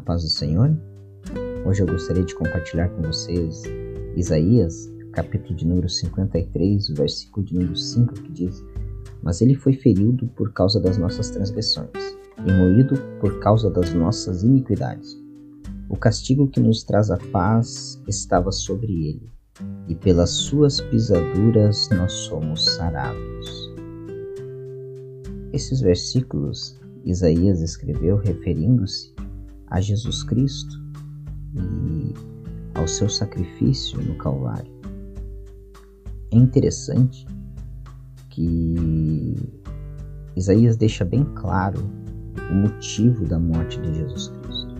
paz do Senhor. Hoje eu gostaria de compartilhar com vocês Isaías, capítulo de número 53, versículo de número 5, que diz: Mas ele foi ferido por causa das nossas transgressões e moído por causa das nossas iniquidades. O castigo que nos traz a paz estava sobre ele, e pelas suas pisaduras nós somos sarados. Esses versículos Isaías escreveu referindo-se a Jesus Cristo e ao seu sacrifício no Calvário. É interessante que Isaías deixa bem claro o motivo da morte de Jesus Cristo.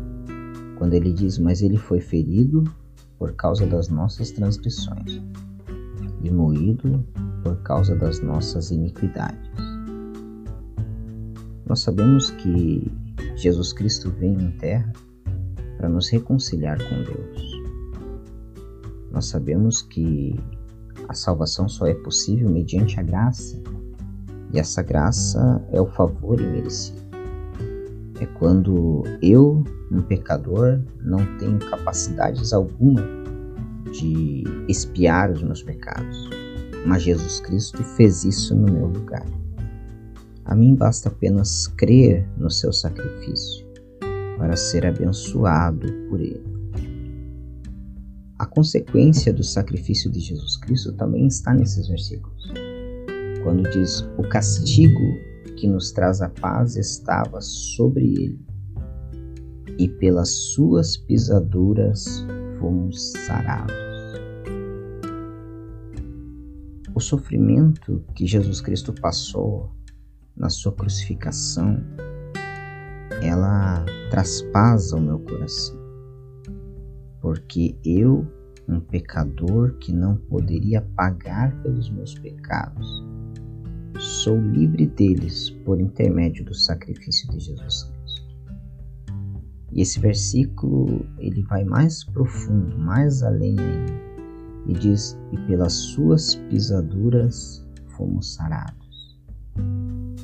Quando ele diz: Mas ele foi ferido por causa das nossas transgressões e moído por causa das nossas iniquidades. Nós sabemos que Jesus Cristo veio em terra para nos reconciliar com Deus. Nós sabemos que a salvação só é possível mediante a graça, e essa graça é o favor imerecido. É quando eu, um pecador, não tenho capacidades alguma de espiar os meus pecados, mas Jesus Cristo fez isso no meu lugar. A mim basta apenas crer no seu sacrifício para ser abençoado por ele. A consequência do sacrifício de Jesus Cristo também está nesses versículos. Quando diz: O castigo que nos traz a paz estava sobre ele, e pelas suas pisaduras fomos sarados. O sofrimento que Jesus Cristo passou na sua crucificação, ela traspasa o meu coração. Porque eu, um pecador que não poderia pagar pelos meus pecados, sou livre deles por intermédio do sacrifício de Jesus Cristo. E esse versículo ele vai mais profundo, mais além ainda, e diz: E pelas suas pisaduras fomos sarados.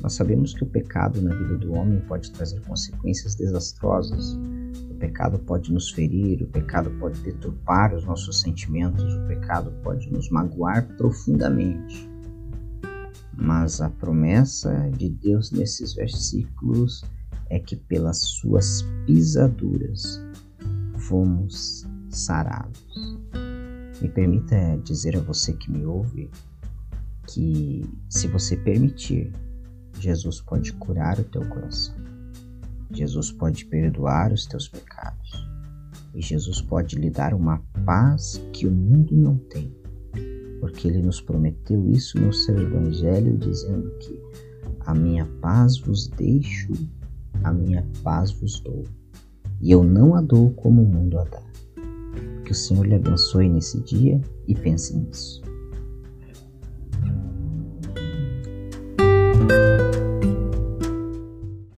Nós sabemos que o pecado na vida do homem pode trazer consequências desastrosas. O pecado pode nos ferir, o pecado pode deturpar os nossos sentimentos, o pecado pode nos magoar profundamente. Mas a promessa de Deus nesses versículos é que pelas suas pisaduras fomos sarados. Me permita dizer a você que me ouve que, se você permitir, Jesus pode curar o teu coração. Jesus pode perdoar os teus pecados. E Jesus pode lhe dar uma paz que o mundo não tem. Porque ele nos prometeu isso no seu evangelho, dizendo que a minha paz vos deixo, a minha paz vos dou. E eu não a dou como o mundo a dá. Que o Senhor lhe abençoe nesse dia e pense nisso.